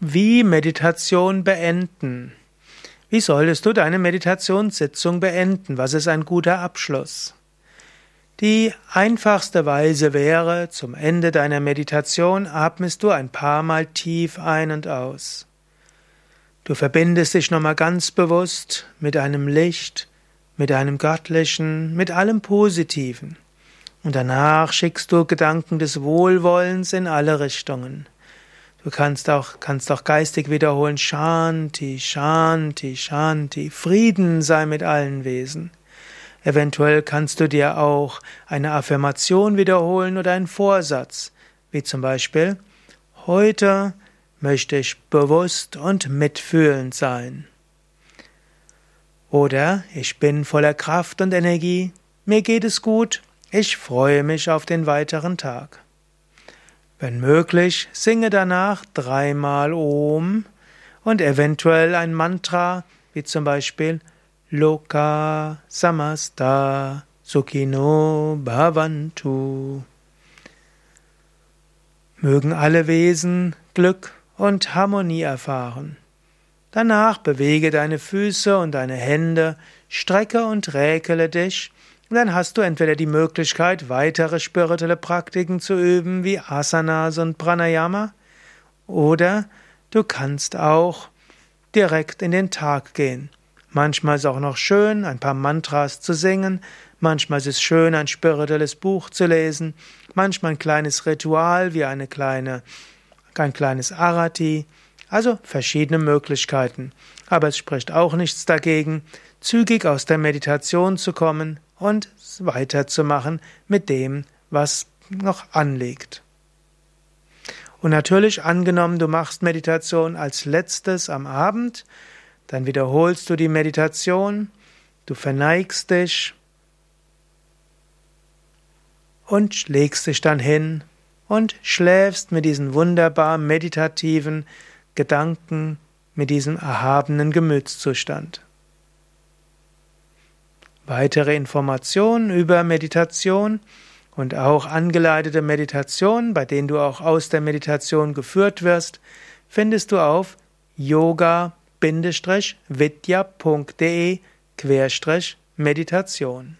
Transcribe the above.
Wie Meditation beenden? Wie solltest du deine Meditationssitzung beenden? Was ist ein guter Abschluss? Die einfachste Weise wäre, zum Ende deiner Meditation atmest du ein paar Mal tief ein und aus. Du verbindest dich nochmal ganz bewusst mit einem Licht, mit einem Göttlichen, mit allem Positiven. Und danach schickst du Gedanken des Wohlwollens in alle Richtungen. Du kannst auch, kannst auch geistig wiederholen, Shanti, Shanti, Shanti, Frieden sei mit allen Wesen. Eventuell kannst du dir auch eine Affirmation wiederholen oder einen Vorsatz, wie zum Beispiel, heute möchte ich bewusst und mitfühlend sein. Oder ich bin voller Kraft und Energie, mir geht es gut, ich freue mich auf den weiteren Tag. Wenn möglich, singe danach dreimal Om und eventuell ein Mantra, wie zum Beispiel Loka Samasta Sukhino Bhavantu. Mögen alle Wesen Glück und Harmonie erfahren. Danach bewege deine Füße und deine Hände, strecke und räkele dich dann hast du entweder die Möglichkeit, weitere spirituelle Praktiken zu üben, wie Asanas und Pranayama, oder du kannst auch direkt in den Tag gehen. Manchmal ist es auch noch schön, ein paar Mantras zu singen, manchmal ist es schön, ein spirituelles Buch zu lesen, manchmal ein kleines Ritual wie eine kleine, ein kleines Arati, also verschiedene Möglichkeiten. Aber es spricht auch nichts dagegen, zügig aus der Meditation zu kommen, und weiterzumachen mit dem, was noch anliegt. Und natürlich angenommen, du machst Meditation als letztes am Abend, dann wiederholst du die Meditation, du verneigst dich und legst dich dann hin und schläfst mit diesen wunderbar meditativen Gedanken, mit diesem erhabenen Gemütszustand. Weitere Informationen über Meditation und auch angeleitete Meditationen, bei denen du auch aus der Meditation geführt wirst, findest du auf yoga-vidya.de Meditation